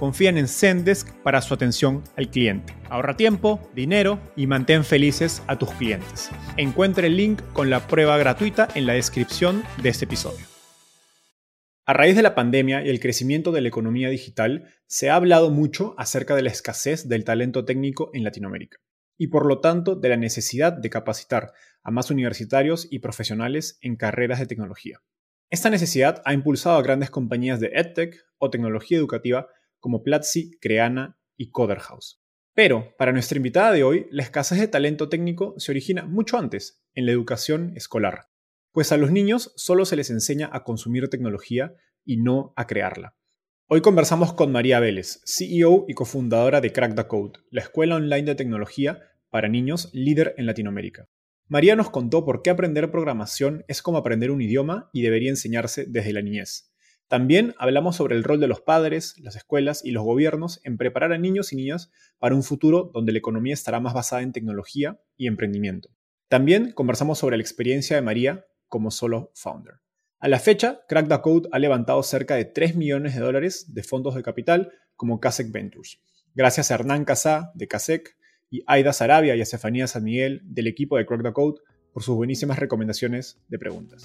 confían en Zendesk para su atención al cliente. Ahorra tiempo, dinero y mantén felices a tus clientes. Encuentre el link con la prueba gratuita en la descripción de este episodio. A raíz de la pandemia y el crecimiento de la economía digital, se ha hablado mucho acerca de la escasez del talento técnico en Latinoamérica y por lo tanto de la necesidad de capacitar a más universitarios y profesionales en carreras de tecnología. Esta necesidad ha impulsado a grandes compañías de EdTech o tecnología educativa como Platzi, Creana y Coderhouse. Pero, para nuestra invitada de hoy, la escasez de talento técnico se origina mucho antes, en la educación escolar, pues a los niños solo se les enseña a consumir tecnología y no a crearla. Hoy conversamos con María Vélez, CEO y cofundadora de Crack the Code, la escuela online de tecnología para niños líder en Latinoamérica. María nos contó por qué aprender programación es como aprender un idioma y debería enseñarse desde la niñez. También hablamos sobre el rol de los padres, las escuelas y los gobiernos en preparar a niños y niñas para un futuro donde la economía estará más basada en tecnología y emprendimiento. También conversamos sobre la experiencia de María como solo founder. A la fecha, Crack the Code ha levantado cerca de 3 millones de dólares de fondos de capital como Casec Ventures. Gracias a Hernán Casá de Casec y Aida Sarabia y a Estefanía San Miguel del equipo de Crack the Code por sus buenísimas recomendaciones de preguntas.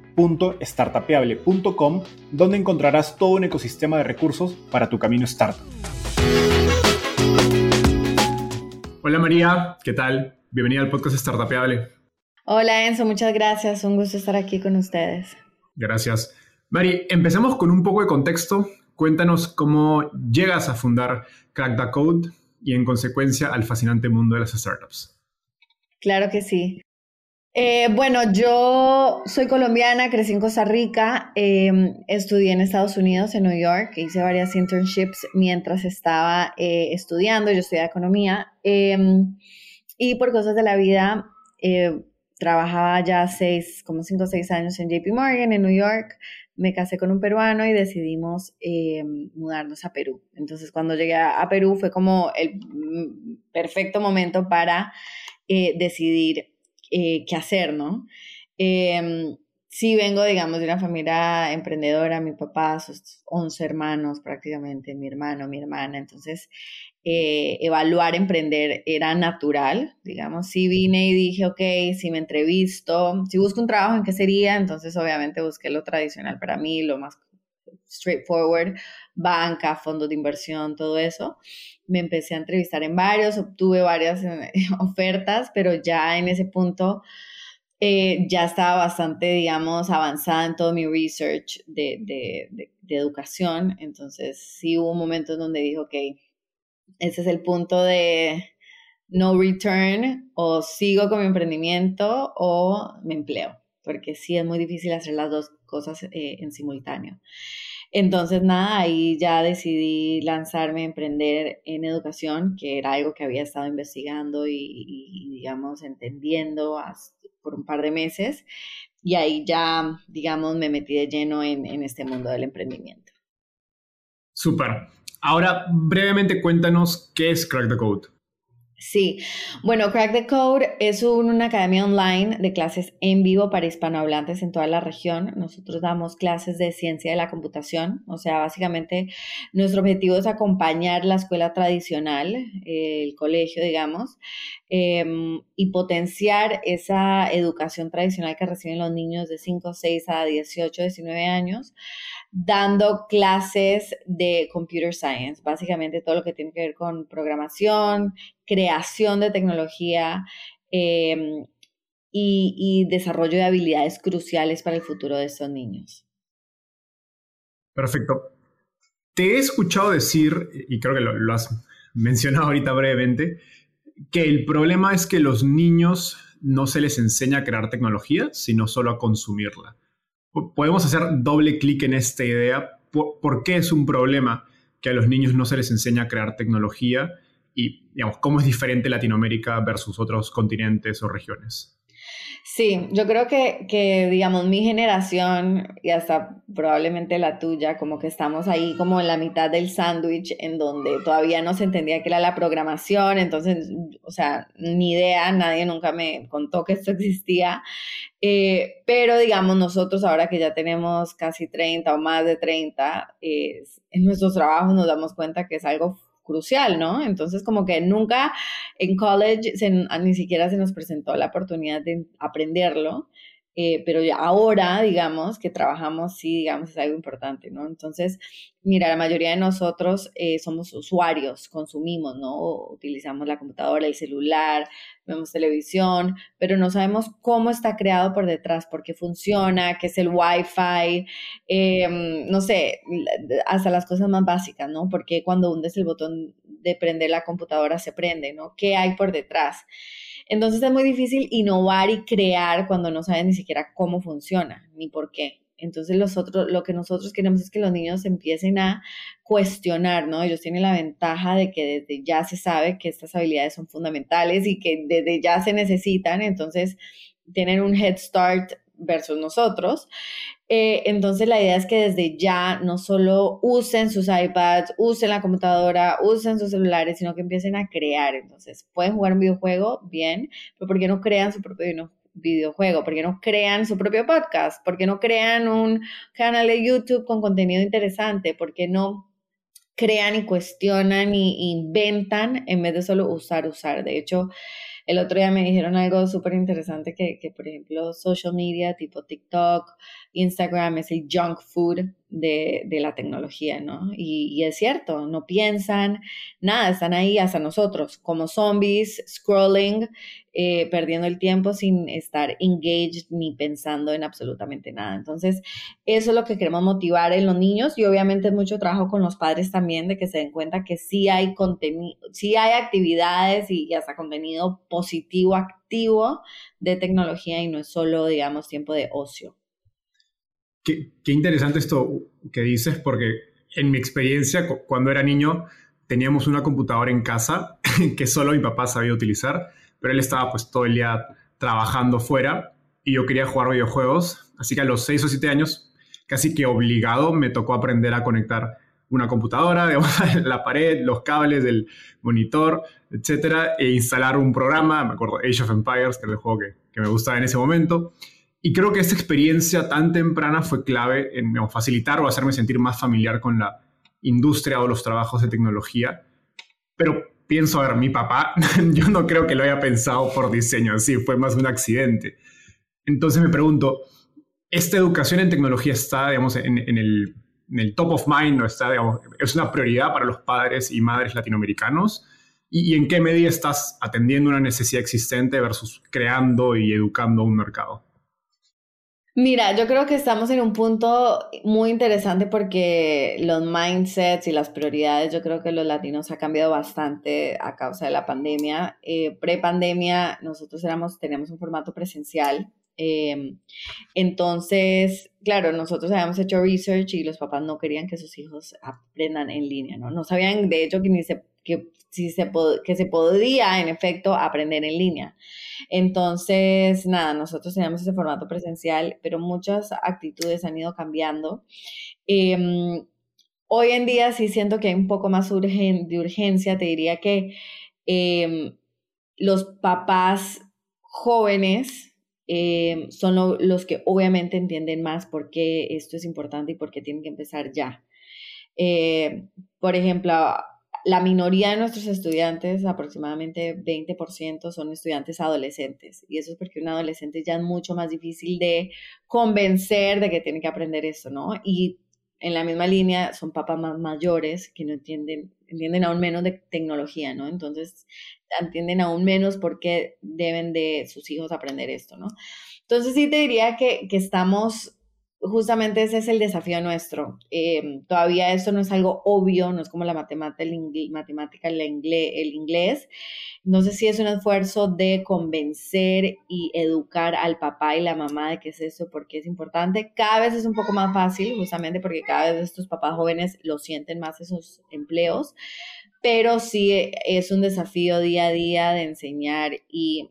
www.startapeable.com, donde encontrarás todo un ecosistema de recursos para tu camino startup. Hola María, ¿qué tal? Bienvenida al podcast Startapeable. Hola Enzo, muchas gracias. Un gusto estar aquí con ustedes. Gracias. Mari, empecemos con un poco de contexto. Cuéntanos cómo llegas a fundar Crack the Code y en consecuencia al fascinante mundo de las startups. Claro que sí. Eh, bueno, yo soy colombiana, crecí en Costa Rica, em, estudié en Estados Unidos, en New York, hice varias internships mientras estaba eh, estudiando, yo estudiaba economía, em, y por cosas de la vida eh, trabajaba ya seis, como cinco o seis años en JP Morgan, en New York, me casé con un peruano y decidimos em, mudarnos a Perú. Entonces, cuando llegué a Perú fue como el mm, perfecto momento para decidir eh, qué hacer, ¿no? Eh, sí vengo, digamos, de una familia emprendedora, mi papá, sus 11 hermanos prácticamente, mi hermano, mi hermana, entonces eh, evaluar emprender era natural, digamos, sí vine y dije, ok, si me entrevisto, si busco un trabajo, ¿en qué sería? Entonces obviamente busqué lo tradicional para mí, lo más straightforward, banca, fondos de inversión, todo eso. Me empecé a entrevistar en varios, obtuve varias eh, ofertas, pero ya en ese punto eh, ya estaba bastante, digamos, avanzada en todo mi research de, de, educación. Entonces sí hubo momentos donde dije, ok, ese es el punto de no return, o sigo con mi emprendimiento o me empleo, porque sí es muy difícil hacer las dos cosas eh, en simultáneo. Entonces, nada, ahí ya decidí lanzarme a emprender en educación, que era algo que había estado investigando y, digamos, entendiendo por un par de meses. Y ahí ya, digamos, me metí de lleno en, en este mundo del emprendimiento. Súper. Ahora, brevemente cuéntanos qué es Crack the Code. Sí, bueno, Crack the Code es una academia online de clases en vivo para hispanohablantes en toda la región. Nosotros damos clases de ciencia de la computación, o sea, básicamente nuestro objetivo es acompañar la escuela tradicional, el colegio, digamos, em, y potenciar esa educación tradicional que reciben los niños de 5, 6 a 18, 19 años dando clases de computer science, básicamente todo lo que tiene que ver con programación, creación de tecnología em, y, desarrollo de habilidades cruciales para el futuro de estos niños. Perfecto. Te he escuchado decir, y creo que lo has mencionado ahorita brevemente, que el problema es que los niños no se les enseña a crear tecnología, sino solo a consumirla podemos hacer doble clic en esta idea. ¿Por, qué es un problema que a los niños no se les enseña a crear tecnología? Y, digamos, ¿cómo es diferente Latinoamérica versus otros continentes o regiones? Sí, yo creo que, que, digamos, mi generación y hasta probablemente la tuya, como que estamos ahí como en la mitad del sándwich en donde todavía no se entendía qué era la programación, entonces, o sea, ni idea, nadie nunca me contó que esto existía. Eh, pero digamos, nosotros ahora que ya tenemos casi 30 o más de 30, en nuestros trabajos nos damos cuenta que es algo crucial, ¿no? Entonces, como que nunca en college ni siquiera se nos presentó la oportunidad de aprenderlo. Eh, pero ahora, digamos, que trabajamos, sí, digamos, es algo importante, ¿no? Entonces, mira, la mayoría de nosotros eh, somos usuarios, consumimos, ¿no? Utilizamos la computadora, el celular, vemos televisión, pero no sabemos cómo está creado por detrás, por qué funciona, qué es el Wi-Fi, em, no sé, hasta las cosas más básicas, ¿no? Porque cuando hundes el botón de prender la computadora se prende, ¿no? ¿Qué hay por detrás? Entonces es muy difícil innovar y crear cuando no sabes ni siquiera cómo funciona ni por qué. Entonces lo que nosotros queremos es que los niños empiecen a cuestionar, ¿no? Ellos tienen la ventaja de que desde ya se sabe que estas habilidades son fundamentales y que desde ya se necesitan, entonces tienen un head start versus nosotros. Eh, entonces la idea es que desde ya no solo usen sus iPads, usen la computadora, usen sus celulares, sino que empiecen a crear. Entonces pueden jugar un videojuego, bien, pero ¿por qué no crean su propio videojuego? ¿Por qué no crean su propio podcast? ¿Por qué no crean un canal de YouTube con contenido interesante? ¿Por qué no crean y cuestionan y inventan en vez de solo usar, usar? De hecho, el otro día me dijeron algo súper interesante que, que, por ejemplo, social media tipo TikTok, Instagram es el junk food de, la tecnología, ¿no? Y, es cierto, no piensan nada, están ahí hasta nosotros, como zombies, scrolling, eh, perdiendo el tiempo sin estar engaged ni pensando en absolutamente nada. Entonces, eso es lo que queremos motivar en los niños y obviamente mucho trabajo con los padres también de que se den cuenta que sí hay contenido, sí hay actividades y, y hasta contenido positivo, activo de tecnología y no es solo, digamos, tiempo de ocio. Qué, interesante esto que dices, porque en mi experiencia, cuando era niño, teníamos una computadora en casa que solo mi papá sabía utilizar, pero él estaba pues todo el día trabajando fuera y yo quería jugar videojuegos, así que a los 6 o 7 años, casi que obligado, me tocó aprender a conectar una computadora, la pared, los cables del monitor, etcétera, e instalar un programa, me acuerdo Age of Empires, que era el juego que me gustaba en ese momento, y creo que esta experiencia tan temprana fue clave en facilitar o hacerme sentir más familiar con la industria o los trabajos de tecnología. Pero pienso, a ver, mi papá, yo no creo que lo haya pensado por diseño, así fue más un accidente. Entonces me pregunto, ¿esta educación en tecnología está, digamos, en, el, top of mind, o está, digamos, es una prioridad para los padres y madres latinoamericanos? ¿Y, ¿Y en qué medida estás atendiendo una necesidad existente versus creando y educando un mercado? Mira, yo creo que estamos en un punto muy interesante porque los mindsets y las prioridades, yo creo que los latinos ha cambiado bastante a causa de la pandemia. Eh, Pre-pandemia, nosotros éramos, teníamos un formato presencial. Em, entonces, claro, nosotros habíamos hecho research y los papás no querían que sus hijos aprendan en línea, ¿no? No sabían, de hecho, que ni se, que si se que se podía, en efecto, aprender en línea. Entonces, nada, nosotros teníamos ese formato presencial, pero muchas actitudes han ido cambiando. Em, hoy en día sí siento que hay un poco más de urgencia, te diría que em, los papás jóvenes em, son los que obviamente entienden más por qué esto es importante y por qué tienen que empezar ya. Eh, por ejemplo, la minoría de nuestros estudiantes, aproximadamente 20%, son estudiantes adolescentes. Y eso es porque un adolescente ya es mucho más difícil de convencer de que tiene que aprender esto, ¿no? Y en la misma línea son papás más mayores que no entienden, entienden aún menos de tecnología, ¿no? Entonces, entienden aún menos por qué deben de sus hijos aprender esto, ¿no? Entonces, sí te diría que, que estamos justamente ese es el desafío nuestro. Em, todavía esto no es algo obvio, no es como la matemática, el, inglés, el inglés. No sé si es un esfuerzo de convencer y educar al papá y la mamá de qué es eso, porque es importante. Cada vez es un poco más fácil, justamente porque cada vez estos papás jóvenes lo sienten más esos empleos, pero sí es un desafío día a día de enseñar y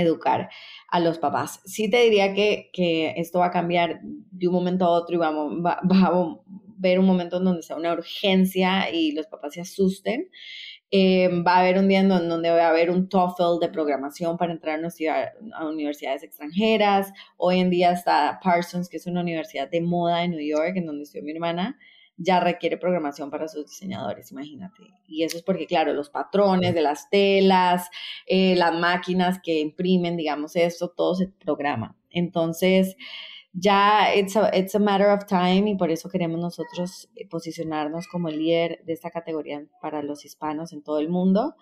educar a los papás. Sí te diría que, esto va a cambiar de un momento a otro y vamos, va, a ver un momento en donde sea una urgencia y los papás se asusten. Eh, va a haber un día en donde va a haber un TOEFL de programación para entrar a universidades extranjeras. Hoy en día está Parsons, que es una universidad de moda en New York, en donde estudió mi hermana ya requiere programación para sus diseñadores, imagínate. Y eso es porque, claro, los patrones de las telas, eh, las máquinas que imprimen, digamos, esto, todo se programa. Entonces, ya it's a, it's a matter of time y por eso queremos nosotros eh, posicionarnos como el líder de esta categoría para los hispanos en todo el mundo,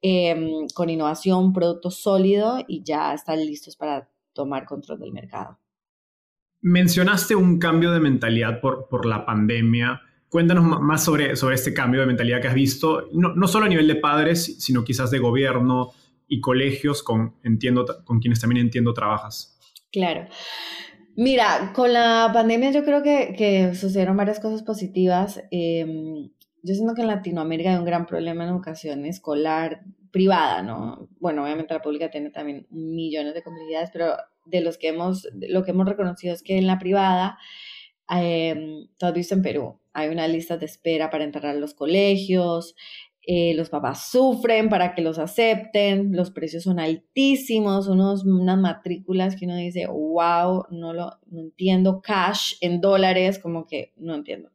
em, con innovación, producto sólido y ya están listos para tomar control del mercado. Mencionaste un cambio de mentalidad por, por la pandemia. Cuéntanos más sobre, sobre este cambio de mentalidad que has visto, no, no solo a nivel de padres, sino quizás de gobierno y colegios con, entiendo, con quienes también entiendo trabajas. Claro. Mira, con la pandemia yo creo que, que sucedieron varias cosas positivas. Em, yo siento que en Latinoamérica hay un gran problema en educación escolar privada, ¿no? Bueno, obviamente la pública tiene también millones de complejidades, pero de los que hemos, lo que hemos reconocido es que en la privada, eh, tú visto en Perú, hay una lista de espera para entrar a los colegios, eh, los papás sufren para que los acepten, los precios son altísimos, unos, unas matrículas que uno dice, wow, no lo no entiendo, cash en dólares, como que no entiendo.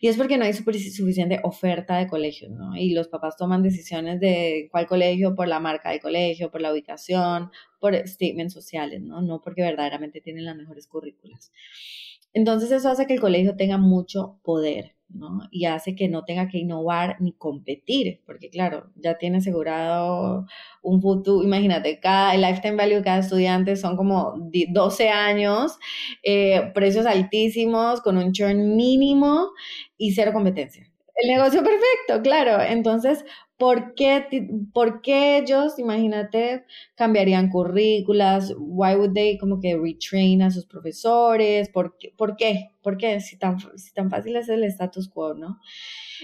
Y es porque no hay suficiente oferta de colegios, ¿no? Y los papás toman decisiones de cuál colegio por la marca de colegio, por la ubicación, por statements sociales, ¿no? No porque verdaderamente tienen las mejores currículas. Entonces eso hace que el colegio tenga mucho poder, ¿no? Y hace que no tenga que innovar ni competir, porque claro, ya tiene asegurado un futuro, imagínate, cada, el lifetime value de cada estudiante son como 12 años, eh, precios altísimos, con un churn mínimo y cero competencia. El negocio perfecto, claro. Entonces, ¿Por qué, ¿Por qué ellos, imagínate, cambiarían currículas? Why would they como que retrain a sus profesores? ¿Por qué? ¿Por qué? ¿Por qué? Si tan, si tan fácil es el status quo, ¿no?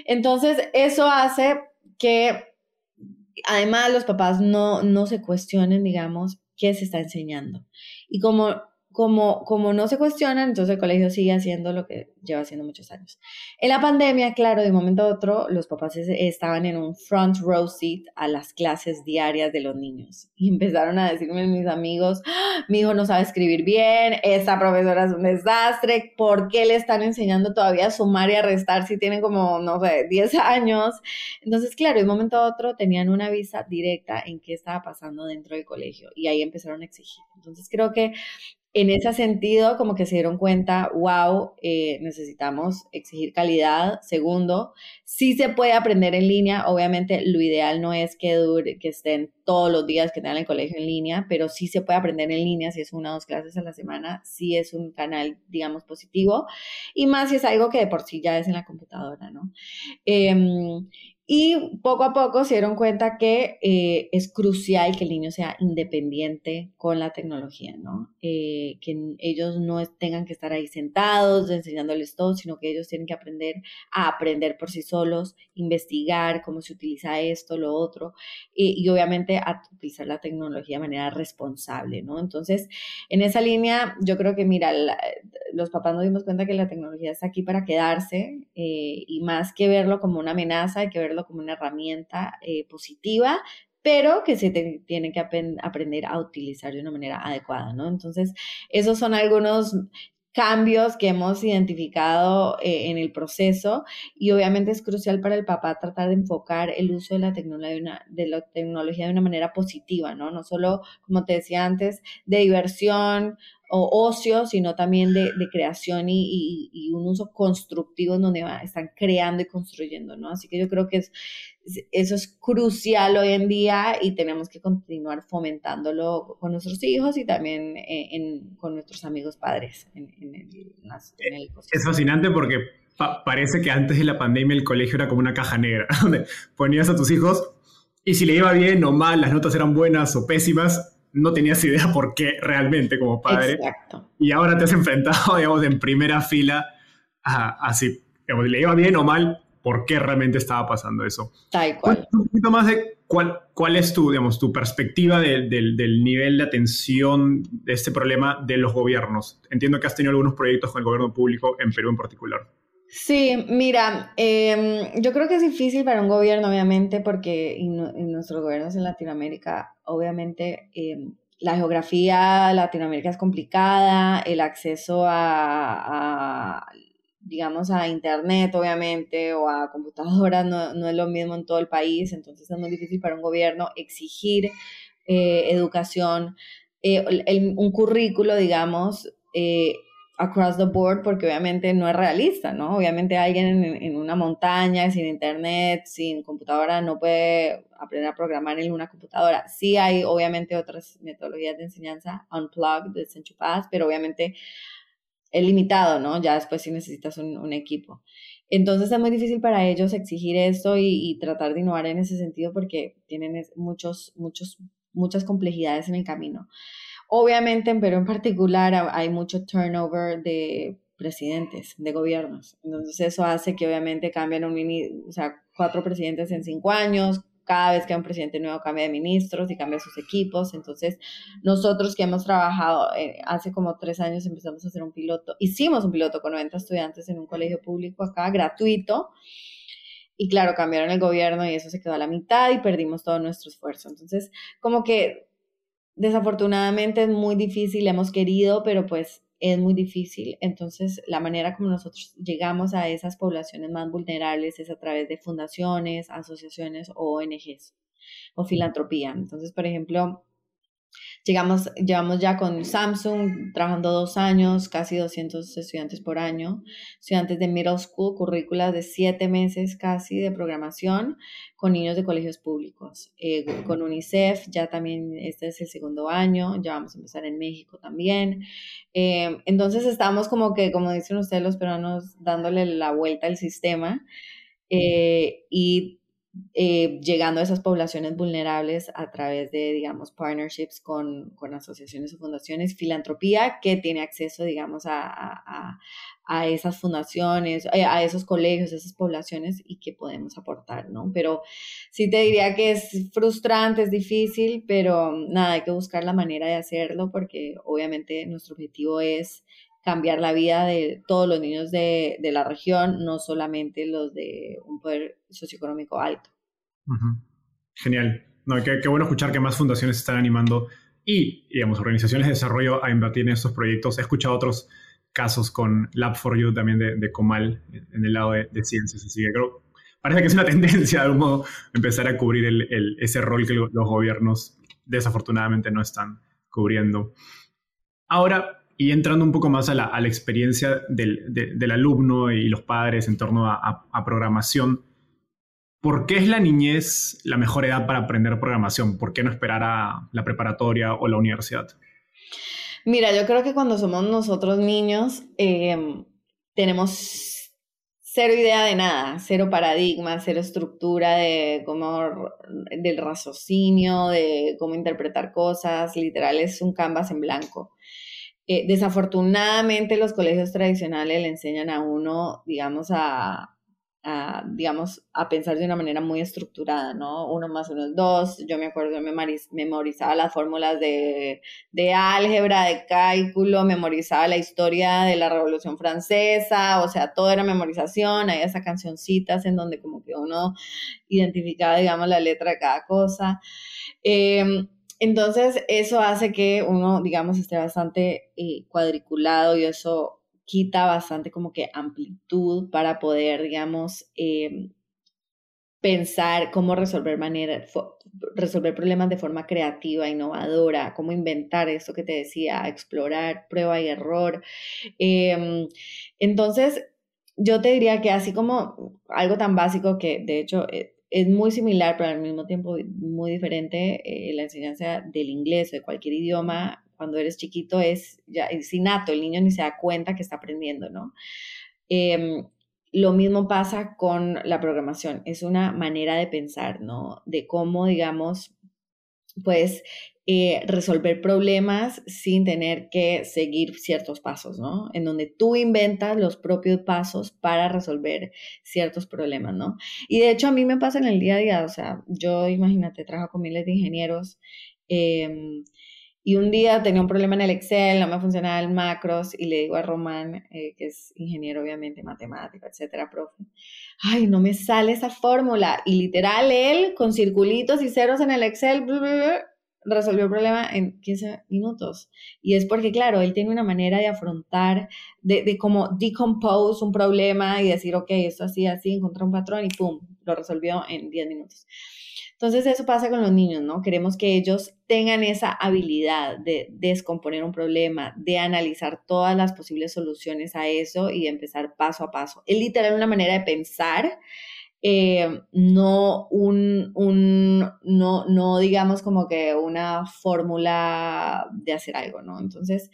Entonces, eso hace que además los papás no, no se cuestionen, digamos, qué se está enseñando. Y como como, como no se cuestionan, entonces el colegio sigue haciendo lo que lleva haciendo muchos años. En la pandemia, claro, de un momento a otro, los papás estaban en un front row seat a las clases diarias de los niños y empezaron a decirme mis amigos, ¡Ah! mi hijo no sabe escribir bien, esta profesora es un desastre, ¿por qué le están enseñando todavía a sumar y a restar si tienen como, no sé, 10 años? Entonces, claro, de un momento a otro tenían una vista directa en qué estaba pasando dentro del colegio y ahí empezaron a exigir. Entonces, creo que en ese sentido, como que se dieron cuenta, wow, eh, necesitamos exigir calidad. Segundo, sí se puede aprender en línea. Obviamente, lo ideal no es que dure, que estén todos los días que tengan el colegio en línea, pero sí se puede aprender en línea si es una o dos clases a la semana. Sí es un canal, digamos, positivo. Y más si es algo que de por sí ya es en la computadora, ¿no? Em, Y poco a poco se dieron cuenta que eh, es crucial que el niño sea independiente con la tecnología, ¿no? Eh, que ellos no tengan que estar ahí sentados enseñándoles todo, sino que ellos tienen que aprender a aprender por sí solos, investigar cómo se utiliza esto, lo otro, y, y obviamente a utilizar la tecnología de manera responsable, ¿no? Entonces, en esa línea, yo creo que, mira, los papás nos dimos cuenta que la tecnología está aquí para quedarse eh, y más que verlo como una amenaza, hay que verlo como una herramienta eh, positiva, pero que se tiene que aprender a utilizar de una manera adecuada, ¿no? Entonces, esos son algunos cambios que hemos identificado eh, en el proceso y obviamente es crucial para el papá tratar de enfocar el uso de la tecnología de, la tecnología de una manera positiva, ¿no? No solo, como te decía antes, de diversión o ocio, sino también de, creación y, un uso constructivo en donde están creando y construyendo, ¿no? Así que yo creo que es, eso es crucial hoy en día y tenemos que continuar fomentándolo con nuestros hijos y también eh, con nuestros amigos padres en, el, Es fascinante porque parece que antes de la pandemia el colegio era como una caja negra, donde ponías a tus hijos y si le iba bien o mal, las notas eran buenas o pésimas, no tenías idea por qué realmente como padre. Exacto. Y ahora te has enfrentado, digamos, en primera fila a, así, digamos, le iba bien o mal, por qué realmente estaba pasando eso. Tal cual. Un poquito más de cuál, cuál es tu, digamos, tu perspectiva del nivel de atención de este problema de los gobiernos. Entiendo que has tenido algunos proyectos con el gobierno público en Perú en particular. Sí, mira, em, yo creo que es difícil para un gobierno, obviamente, porque en, nuestros gobiernos en Latinoamérica, obviamente, em, la geografía Latinoamérica es complicada, el acceso a, digamos, a Internet, obviamente, o a computadoras no, es lo mismo en todo el país, entonces es muy difícil para un gobierno exigir eh, educación, eh, un currículo, digamos, eh, across the board porque obviamente no es realista, ¿no? Obviamente alguien en, una montaña, sin internet, sin computadora, no puede aprender a programar en una computadora. Sí hay obviamente otras metodologías de enseñanza, unplugged, desenchufadas, pero obviamente es limitado, ¿no? Ya después sí necesitas un, equipo. Entonces es muy difícil para ellos exigir esto y, y, tratar de innovar en ese sentido porque tienen muchos, muchos, muchas complejidades en el camino. Obviamente en Perú en particular hay mucho turnover de presidentes, de gobiernos. Entonces eso hace que obviamente cambien un o sea, cuatro presidentes en cinco años, cada vez que hay un presidente nuevo cambia de ministros y cambia sus equipos. Entonces, nosotros que hemos trabajado, eh, hace como tres años empezamos a hacer un piloto, hicimos un piloto con 90 estudiantes en un colegio público acá, gratuito. Y claro, cambiaron el gobierno y eso se quedó a la mitad y perdimos todo nuestro esfuerzo. Entonces, como que desafortunadamente es muy difícil, hemos querido, pero pues es muy difícil. Entonces, la manera como nosotros llegamos a esas poblaciones más vulnerables es a través de fundaciones, asociaciones o ONGs o filantropía. Entonces, por ejemplo, Llegamos, llevamos ya con Samsung trabajando dos años, casi 200 estudiantes por año, estudiantes de middle school, currículas de siete meses casi de programación con niños de colegios públicos. Eh, con UNICEF ya también este es el segundo año, ya vamos a empezar en México también. Eh, entonces estamos como que, como dicen ustedes los peruanos, dándole la vuelta al sistema. Eh, y eh, llegando a esas poblaciones vulnerables a través de, digamos, partnerships con, con asociaciones o fundaciones, filantropía que tiene acceso, digamos, a, a, a esas fundaciones, eh, a esos colegios, a esas poblaciones y que podemos aportar, ¿no? Pero sí te diría que es frustrante, es difícil, pero nada, hay que buscar la manera de hacerlo porque obviamente nuestro objetivo es cambiar la vida de todos los niños de, de la región, no solamente los de un poder socioeconómico alto. Genial. No, qué, bueno escuchar que más fundaciones están animando y, digamos, organizaciones de desarrollo a invertir en estos proyectos. He escuchado otros casos con Lab4U también de, de Comal en el lado de, ciencias, así que creo, parece que es una tendencia de algún modo empezar a cubrir el, ese rol que los gobiernos desafortunadamente no están cubriendo. Ahora, y entrando un poco más a la, a la experiencia del, del, alumno y los padres en torno a, a, programación, ¿por qué es la niñez la mejor edad para aprender programación? ¿Por qué no esperar a la preparatoria o la universidad? Mira, yo creo que cuando somos nosotros niños, eh, tenemos cero idea de nada, cero paradigma, cero estructura de cómo, del raciocinio, de cómo interpretar cosas, literal es un canvas en blanco. Eh, desafortunadamente los colegios tradicionales le enseñan a uno, digamos, a, a, digamos, a pensar de una manera muy estructurada, ¿no? Uno más uno es dos. Yo me acuerdo, yo memorizaba las fórmulas de, de álgebra, de cálculo, memorizaba la historia de la Revolución Francesa, o sea, todo era memorización, hay esas cancioncitas en donde como que uno identificaba, digamos, la letra de cada cosa. Em, entonces, eso hace que uno, digamos, esté bastante eh, cuadriculado y eso quita bastante como que amplitud para poder, digamos, em, pensar cómo resolver, manera, resolver problemas de forma creativa, innovadora, cómo inventar esto que te decía, explorar, prueba y error. Em, entonces, yo te diría que así como algo tan básico que de hecho eh, es muy similar, pero al mismo tiempo muy diferente, eh, la enseñanza del inglés o de cualquier idioma cuando eres chiquito es ya es innato, el niño ni se da cuenta que está aprendiendo, ¿no? Em, lo mismo pasa con la programación, es una manera de pensar, ¿no? De cómo, digamos, pues eh, resolver problemas sin tener que seguir ciertos pasos, ¿no? En donde tú inventas los propios pasos para resolver ciertos problemas, ¿no? Y de hecho a mí me pasa en el día a día, o sea, yo imagínate, trabajo con miles de ingenieros. Eh, y un día tenía un problema en el Excel, no me funcionaba el macros y le digo a Román, eh, que es ingeniero obviamente, matemático, etcétera, profe, ay, no me sale esa fórmula. Y literal, él con circulitos y ceros en el Excel, resolvió el problema en 15 minutos. Y es porque, claro, él tiene una manera de afrontar, de, de como decompose un problema y decir, ok, esto así, así, encontró un patrón y pum, lo resolvió en 10 minutos. Entonces eso pasa con los niños, ¿no? Queremos que ellos tengan esa habilidad de descomponer un problema, de analizar todas las posibles soluciones a eso y de empezar paso a paso. Es literal una manera de pensar, eh, no un, un, no, no digamos como que una fórmula de hacer algo, ¿no? Entonces,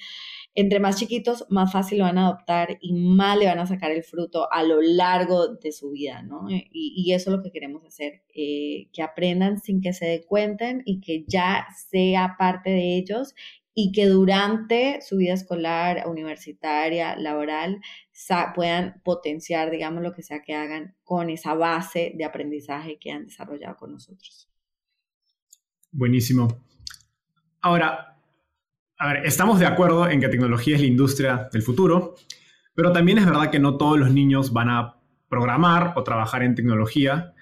entre más chiquitos, más fácil lo van a adoptar y más le van a sacar el fruto a lo largo de su vida, ¿no? Y, eso es lo que queremos hacer, eh, que aprendan sin que se den cuenta y que ya sea parte de ellos y que durante su vida escolar, universitaria, laboral, puedan potenciar, digamos, lo que sea que hagan con esa base de aprendizaje que han desarrollado con nosotros. Buenísimo. Ahora, a ver, estamos de acuerdo en que tecnología es la industria del futuro, pero también es verdad que no todos los niños van a programar o trabajar en tecnología.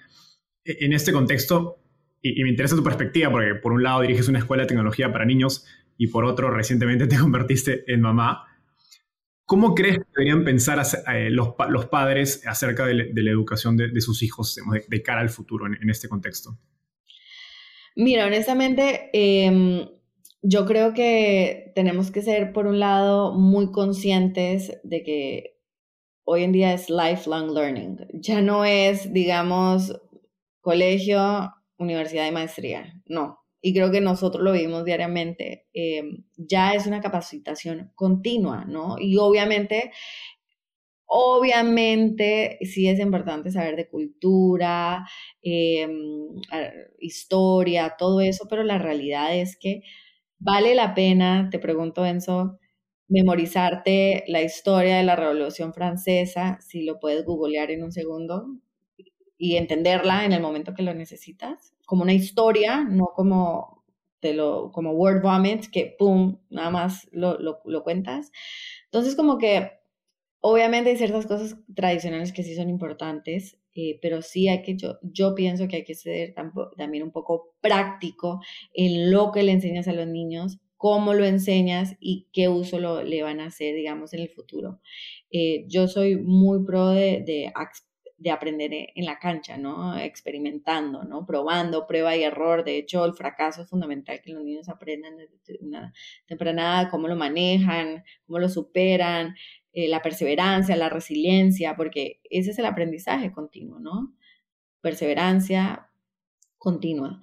E, en este contexto, y, me interesa tu perspectiva, porque por un lado diriges una escuela de tecnología para niños y por otro recientemente te convertiste en mamá. ¿Cómo crees que deberían pensar eh, los, padres acerca de, la educación de, sus hijos de, cara al futuro en, este contexto? Mira, honestamente, em, yo creo que tenemos que ser, por un lado, muy conscientes de que hoy en día es lifelong learning. Ya no es, digamos, colegio, universidad y maestría. No. Y creo que nosotros lo vivimos diariamente. Eh, ya es una capacitación continua, ¿no? Y obviamente Obviamente, sí es importante saber de cultura, eh, historia, todo eso, pero la realidad es que ¿Vale la pena, te pregunto Enzo, memorizarte la historia de la Revolución Francesa si lo puedes googlear en un segundo y entenderla en el momento que lo necesitas? Como una historia, no como, te lo, como word vomit, que pum, nada más lo, lo, lo cuentas. Entonces, como que obviamente hay ciertas cosas tradicionales que sí son importantes, eh, pero sí hay que, yo, yo pienso que hay que ser también un poco práctico en lo que le enseñas a los niños, cómo lo enseñas y qué uso lo, le van a hacer, digamos, en el futuro. Eh, yo soy muy pro de, de, de, aprender en la cancha, ¿no? Experimentando, ¿no? Probando, prueba y error. De hecho, el fracaso es fundamental que los niños aprendan desde una temprana cómo lo manejan, cómo lo superan, eh, la perseverancia, la resiliencia, porque ese es el aprendizaje continuo, ¿no? Perseverancia continua.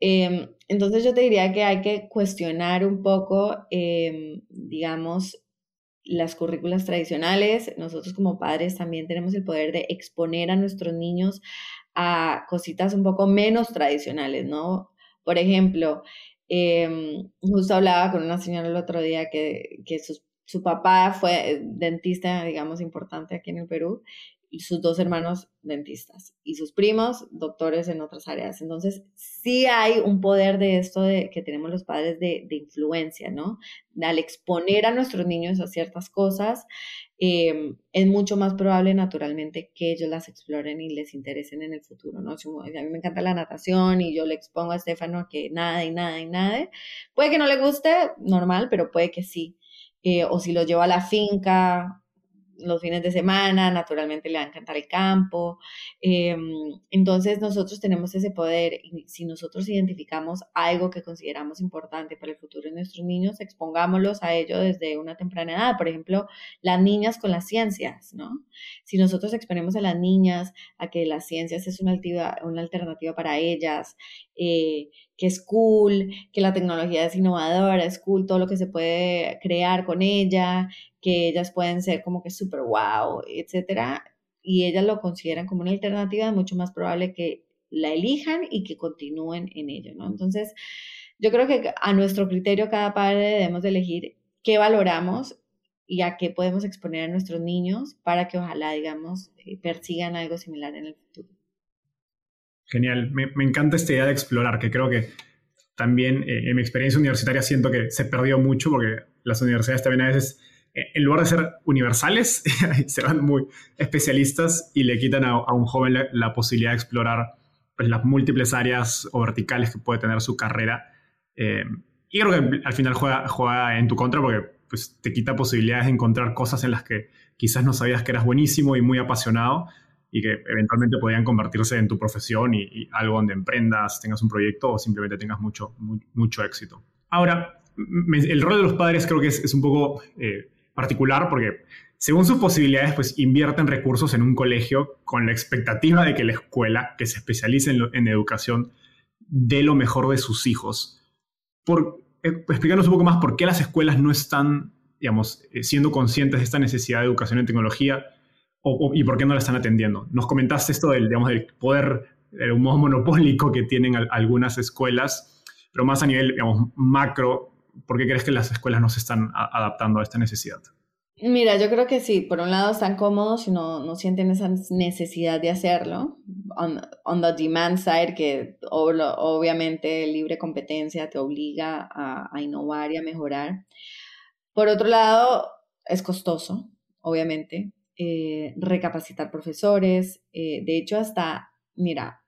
Em, entonces yo te diría que hay que cuestionar un poco, em, digamos, las currículas tradicionales. Nosotros como padres también tenemos el poder de exponer a nuestros niños a cositas un poco menos tradicionales, ¿no? Por ejemplo, em, justo hablaba con una señora el otro día que, que su papá fue dentista, digamos, importante aquí en el Perú, y sus dos hermanos dentistas y sus primos doctores en otras áreas. Entonces, sí hay un poder de esto de, que tenemos los padres de, de influencia, ¿no? Al exponer a nuestros niños a ciertas cosas, em, es mucho más probable naturalmente que ellos las exploren y les interesen en el futuro, ¿no? a mí me encanta la natación y yo le expongo a Estefano que nada y nada y nada, puede que no le guste, normal, pero puede que sí. Eh, o si lo llevo a la finca los fines de semana, naturalmente le va a encantar el campo. Em, entonces nosotros tenemos ese poder y si nosotros identificamos algo que consideramos importante para el futuro de nuestros niños, expongámoslos a ello desde una temprana edad. Por ejemplo, las niñas con las ciencias, ¿no? Si nosotros exponemos a las niñas a que las ciencias es una, una alternativa para ellas, eh, que es cool, que la tecnología es innovadora, es cool todo lo que se puede crear con ella, que ellas pueden ser como que súper wow, etcétera, y ellas lo consideran como una alternativa, mucho más probable que la elijan y que continúen en ello, ¿no? Entonces, yo creo que a nuestro criterio cada padre debemos de elegir qué valoramos y a qué podemos exponer a nuestros niños para que ojalá, digamos, eh, persigan algo similar en el futuro. Genial, me, encanta esta idea de explorar, que creo que también eh, en mi experiencia universitaria siento que se perdió mucho porque las universidades también a veces, eh, en lugar de ser universales, se van muy especialistas y le quitan a, un joven la, posibilidad de explorar pues, las múltiples áreas o verticales que puede tener su carrera. Eh, y creo que al final juega, juega en tu contra porque pues, te quita posibilidades de encontrar cosas en las que quizás no sabías que eras buenísimo y muy apasionado y que eventualmente podrían convertirse en tu profesión y, algo donde emprendas, tengas un proyecto o simplemente tengas mucho, mucho éxito. Ahora, el rol de los padres creo que es, un poco eh, particular porque según sus posibilidades, pues invierten recursos en un colegio con la expectativa de que la escuela, que se especialice en, educación, dé lo mejor de sus hijos. Por, eh, un poco más por qué las escuelas no están, digamos, eh, siendo conscientes de esta necesidad de educación en tecnología y por qué no la están atendiendo. Nos comentaste esto del, digamos, del poder, de un modo monopólico que tienen algunas escuelas, pero más a nivel digamos, macro, ¿por qué crees que las escuelas no se están adaptando a esta necesidad? Mira, yo creo que sí, por un lado están cómodos y no, sienten esa necesidad de hacerlo. On, the demand side, que obviamente libre competencia te obliga a innovar y a mejorar. Por otro lado, es costoso, obviamente. Eh, recapacitar profesores. Eh, de hecho, hasta, mira,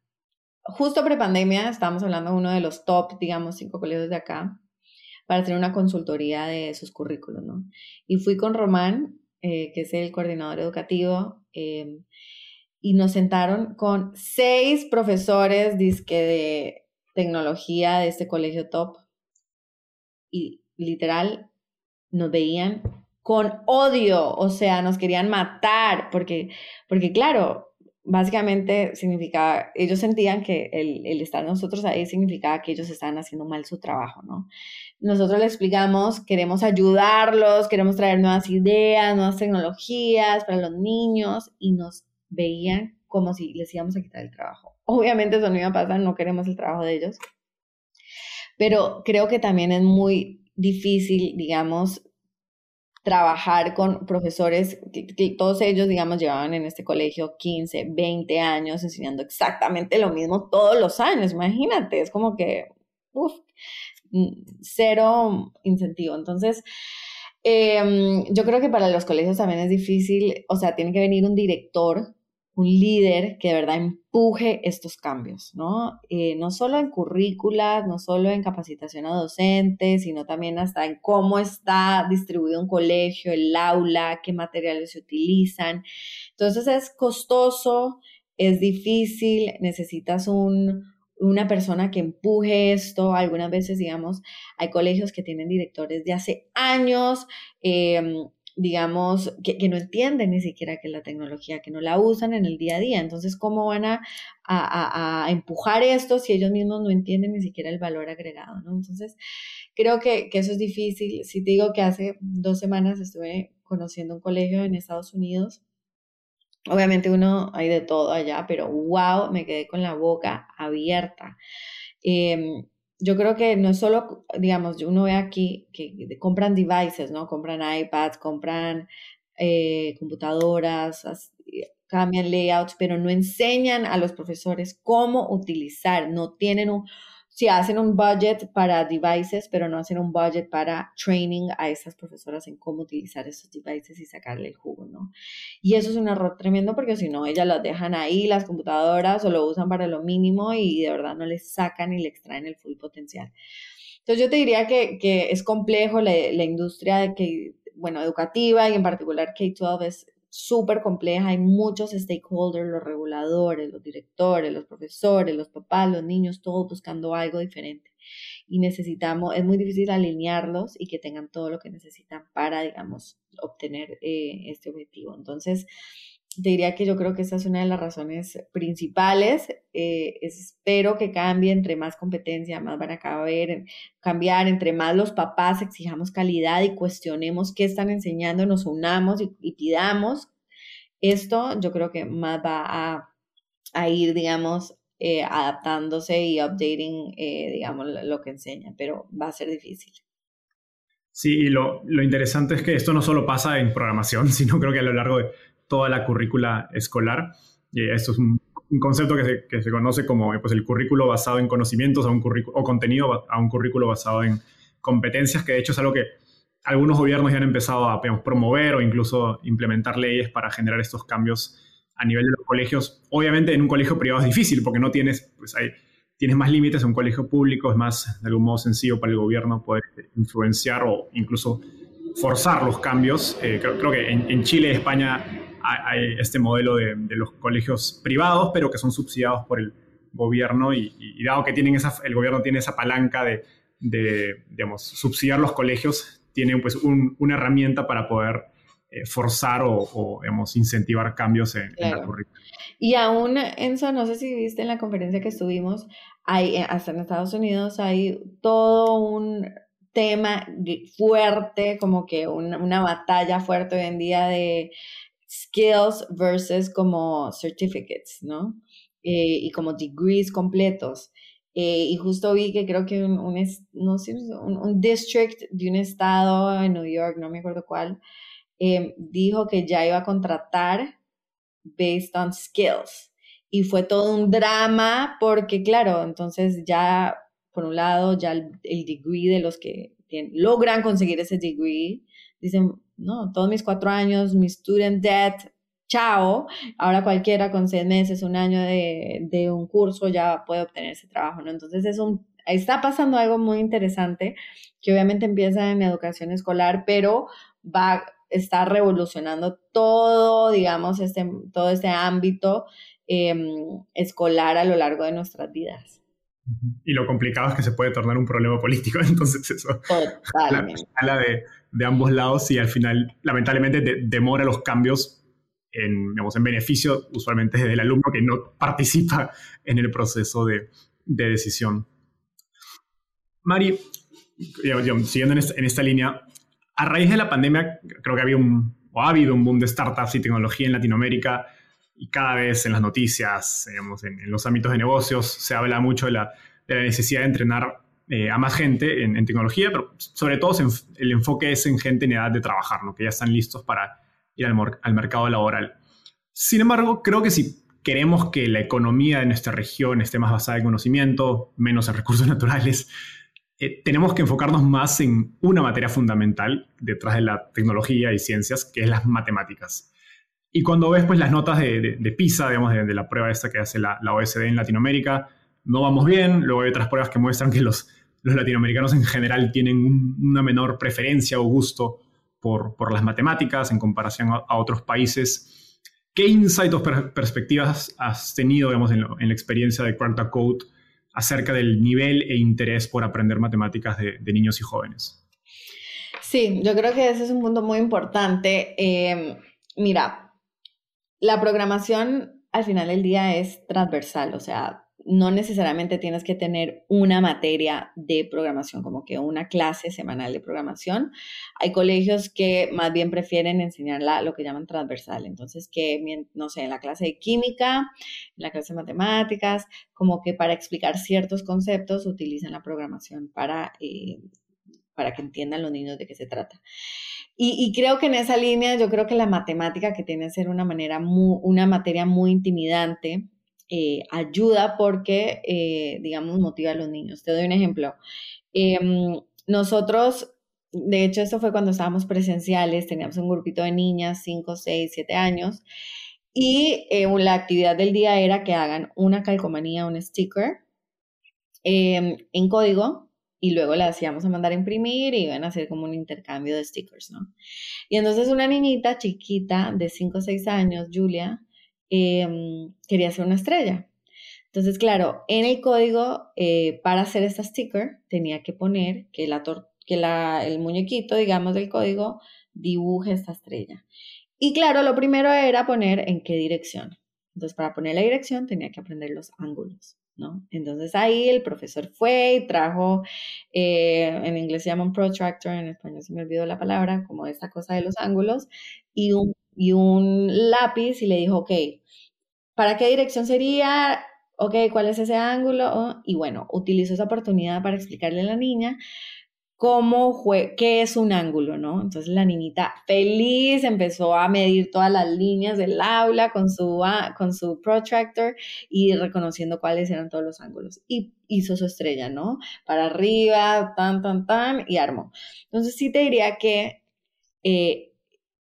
justo prepandemia estábamos hablando de uno de los top, digamos, cinco colegios de acá para hacer una consultoría de sus currículos, ¿no? Y fui con Román, eh, que es el coordinador educativo, y nos sentaron con seis profesores de tecnología de este colegio top y literal nos veían con odio, o sea, nos querían matar, porque, porque claro, básicamente significaba, ellos sentían que el, el, estar nosotros ahí significaba que ellos estaban haciendo mal su trabajo, ¿no? Nosotros les explicamos, queremos ayudarlos, queremos traer nuevas ideas, nuevas tecnologías para los niños y nos veían como si les íbamos a quitar el trabajo. Obviamente eso no iba a pasar, no queremos el trabajo de ellos, pero creo que también es muy difícil, digamos, trabajar con profesores, que, todos ellos, digamos, llevaban en este colegio 15, 20 años enseñando exactamente lo mismo todos los años, imagínate, es como que, uff, cero incentivo. Entonces, em, yo creo que para los colegios también es difícil, o sea, tiene que venir un director un líder que de verdad empuje estos cambios, ¿no? Eh, no solo en currículas, no solo en capacitación a docentes, sino también hasta en cómo está distribuido un colegio, el aula, qué materiales se utilizan. Entonces es costoso, es difícil, necesitas un, una persona que empuje esto. Algunas veces, digamos, hay colegios que tienen directores de hace años, eh, digamos, que, no entienden ni siquiera que la tecnología, que no la usan en el día a día. Entonces, ¿cómo van a, a, empujar esto si ellos mismos no entienden ni siquiera el valor agregado? ¿no? Entonces, creo que, que, eso es difícil. Si te digo que hace dos semanas estuve conociendo un colegio en Estados Unidos. Obviamente uno hay de todo allá, pero wow, me quedé con la boca abierta. Em, yo creo que no es solo, digamos, uno ve aquí que compran devices, ¿no? Compran iPads, compran eh, computadoras, cambian layouts, pero no enseñan a los profesores cómo utilizar, no tienen un, si hacen un budget para devices, pero no hacen un budget para training a esas profesoras en cómo utilizar esos devices y sacarle el jugo, ¿no? Y eso es un error tremendo porque si no, ellas las dejan ahí, las computadoras, o lo usan para lo mínimo y de verdad no les sacan y le extraen el full potencial. Entonces yo te diría que, que es complejo la, la industria de que, bueno, educativa y en particular K-12 es súper compleja, hay muchos stakeholders, los reguladores, los directores, los profesores, los papás, los niños, todos buscando algo diferente. Y necesitamos, es muy difícil alinearlos y que tengan todo lo que necesitan para, digamos, obtener eh, este objetivo. Entonces, te diría que yo creo que esa es una de las razones principales. Eh, espero que cambie entre más competencia, más van a caber, cambiar, entre más los papás exijamos calidad y cuestionemos qué están enseñando, nos unamos y, pidamos. Esto yo creo que más va a, ir, digamos, eh, adaptándose y updating, eh, digamos, lo que enseña, pero va a ser difícil. Sí, y lo, lo interesante es que esto no solo pasa en programación, sino creo que a lo largo de toda la currícula escolar. Y esto es un, concepto que se, que se, conoce como pues, el currículo basado en conocimientos a un o contenido a un currículo basado en competencias, que de hecho es algo que algunos gobiernos ya han empezado a promover o incluso implementar leyes para generar estos cambios a nivel de los colegios. Obviamente en un colegio privado es difícil porque no tienes, pues hay, tienes más límites, en un colegio público es más de algún modo sencillo para el gobierno poder influenciar o incluso forzar los cambios. Eh, creo, que en, en Chile y España hay este modelo de, los colegios privados, pero que son subsidiados por el gobierno y, dado que tienen esa, el gobierno tiene esa palanca de, digamos, subsidiar los colegios, tienen pues una herramienta para poder eh, forzar o, digamos, incentivar cambios en, la currícula. Y aún, Enzo, no sé si viste en la conferencia que estuvimos, hay, eh, hasta en Estados Unidos hay todo un tema fuerte, como que una, una batalla fuerte hoy en día de skills versus como certificates, ¿no? Eh, y como degrees completos. Eh, y justo vi que creo que un, un no sé, un, district de un estado en New York, no me acuerdo cuál, eh, dijo que ya iba a contratar based on skills. Y fue todo un drama porque, claro, entonces ya, por un lado, ya el, degree de los que logran conseguir ese degree, dicen, no, todos mis cuatro años, mi student debt, chao, ahora cualquiera con seis meses, un año de, un curso ya puede obtener ese trabajo, ¿no? Entonces es un, está pasando algo muy interesante que obviamente empieza en educación escolar, pero va, está revolucionando todo, digamos, este, todo este ámbito em, escolar a lo largo de nuestras vidas. Y lo complicado es que se puede tornar un problema político, entonces eso Totalmente. La, de, de, ambos lados y al final lamentablemente demora los cambios en, digamos, en beneficio usualmente del alumno que no participa en el proceso de, de decisión. Mari, siguiendo en esta, en esta, línea, a raíz de la pandemia creo que había un, o ha habido un boom de startups y tecnología en Latinoamérica y cada vez en las noticias, digamos, en, los ámbitos de negocios, se habla mucho de la, de la necesidad de entrenar eh, a más gente en, tecnología, pero sobre todo el enfoque es en gente en edad de trabajar, ¿no? que ya están listos para ir al, mercado laboral. Sin embargo, creo que si queremos que la economía de nuestra región esté más basada en conocimiento, menos en recursos naturales, eh, tenemos que enfocarnos más en una materia fundamental detrás de la tecnología y ciencias, que es las matemáticas. Y cuando ves pues, las notas de, de, PISA, digamos, de, la prueba esta que hace la, la, OSD en Latinoamérica, no vamos bien. Luego hay otras pruebas que muestran que los, los latinoamericanos en general tienen una menor preferencia o gusto por, por las matemáticas en comparación a, otros países. ¿Qué insights o perspectivas has tenido digamos, en, la experiencia de Quarta Code acerca del nivel e interés por aprender matemáticas de, niños y jóvenes? Sí, yo creo que ese es un punto muy importante. Eh, mira, la programación al final del día es transversal, o sea, no necesariamente tienes que tener una materia de programación, como que una clase semanal de programación. Hay colegios que más bien prefieren enseñarla lo que llaman transversal. Entonces, que, no sé, en la clase de química, en la clase de matemáticas, como que para explicar ciertos conceptos utilizan la programación para, eh, para que entiendan los niños de qué se trata. Y, creo que en esa línea, yo creo que la matemática, que tiene que ser una, manera una materia muy intimidante, eh, ayuda porque, eh, digamos, motiva a los niños. Te doy un ejemplo. Em, nosotros, de hecho, esto fue cuando estábamos presenciales, teníamos un grupito de niñas, 5, 6, 7 años, y eh, la actividad del día era que hagan una calcomanía, un sticker em, en código y luego la hacíamos a mandar a imprimir y iban a hacer como un intercambio de stickers, ¿no? Y entonces una niñita chiquita de 5 o 6 años, Julia, Em, quería hacer una estrella. Entonces, claro, en el código eh, para hacer esta sticker tenía que poner que, la que la, el muñequito, digamos, del código dibuje esta estrella. Y claro, lo primero era poner en qué dirección. Entonces, para poner la dirección tenía que aprender los ángulos, ¿no? Entonces ahí el profesor fue y trajo, eh, en inglés se llama un protractor, en español se me olvidó la palabra, como esta cosa de los ángulos, y un y un lápiz y le dijo, ok, ¿para qué dirección sería? Ok, ¿cuál es ese ángulo? Oh, y bueno, utilizó esa oportunidad para explicarle a la niña cómo fue, qué es un ángulo, ¿no? Entonces la niñita feliz empezó a medir todas las líneas del aula con su, con su protractor y reconociendo cuáles eran todos los ángulos. Y hizo su estrella, ¿no? Para arriba, tan, tan, tan, y armó. Entonces sí te diría que eh,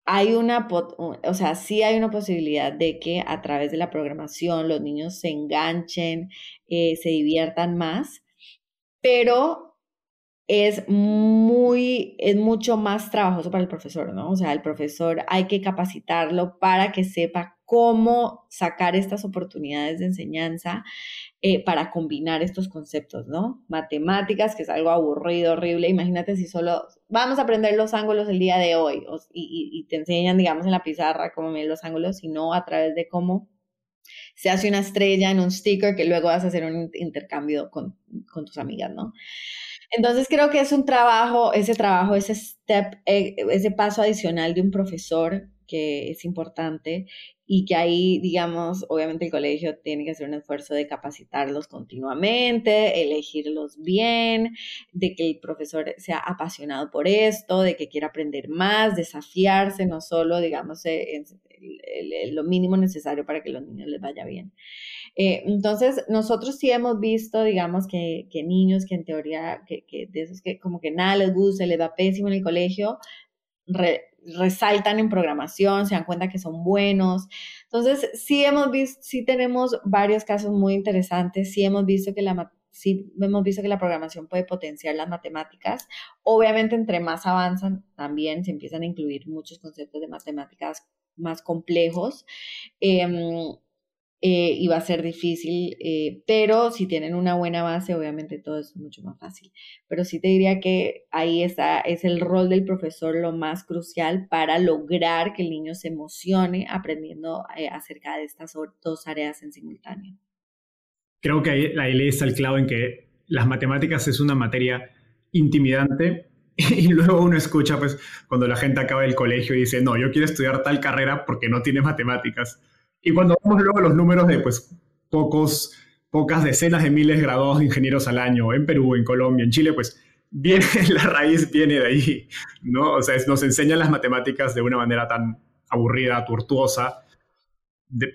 hay una, o sea, sí hay una posibilidad de que a través de la programación los niños se enganchen, eh, se diviertan más, pero es muy, es mucho más trabajoso para el profesor, ¿no? O sea, el profesor hay que capacitarlo para que sepa cómo sacar estas oportunidades de enseñanza eh, para combinar estos conceptos, ¿no? Matemáticas, que es algo aburrido, horrible. Imagínate si solo vamos a aprender los ángulos el día de hoy y, te enseñan, digamos, en la pizarra cómo medir los ángulos, sino a través de cómo se hace una estrella en un sticker que luego vas a hacer un intercambio con, con tus amigas, ¿no? Entonces creo que es un trabajo, ese trabajo, ese step, eh, ese paso adicional de un profesor que es importante y que ahí, digamos, obviamente el colegio tiene que hacer un esfuerzo de capacitarlos continuamente, elegirlos bien, de que el profesor sea apasionado por esto, de que quiera aprender más, desafiarse, no solo, digamos, eh, lo mínimo necesario para que los niños les vaya bien. Eh, entonces, nosotros sí hemos visto, digamos, que, niños que en teoría, que, de esos que como que nada les gusta, les va pésimo en el colegio, resaltan en programación, se dan cuenta que son buenos. Entonces, sí hemos visto, sí tenemos varios casos muy interesantes, sí hemos visto que la sí hemos visto que la programación puede potenciar las matemáticas. Obviamente, entre más avanzan, también se empiezan a incluir muchos conceptos de matemáticas más complejos. Em, eh, y va a ser difícil, eh, pero si tienen una buena base, obviamente todo es mucho más fácil. Pero sí te diría que ahí está, es el rol del profesor lo más crucial para lograr que el niño se emocione aprendiendo eh, acerca de estas dos áreas en simultáneo. Creo que ahí, ahí está el clavo en que las matemáticas es una materia intimidante y luego uno escucha, pues, cuando la gente acaba el colegio y dice, no, yo quiero estudiar tal carrera porque no tiene matemáticas y cuando vemos luego los números de pues pocos, pocas decenas de miles de graduados de ingenieros al año en Perú, en Colombia, en Chile, pues viene, la raíz viene de ahí, ¿no? O sea, nos enseñan las matemáticas de una manera tan aburrida, tortuosa,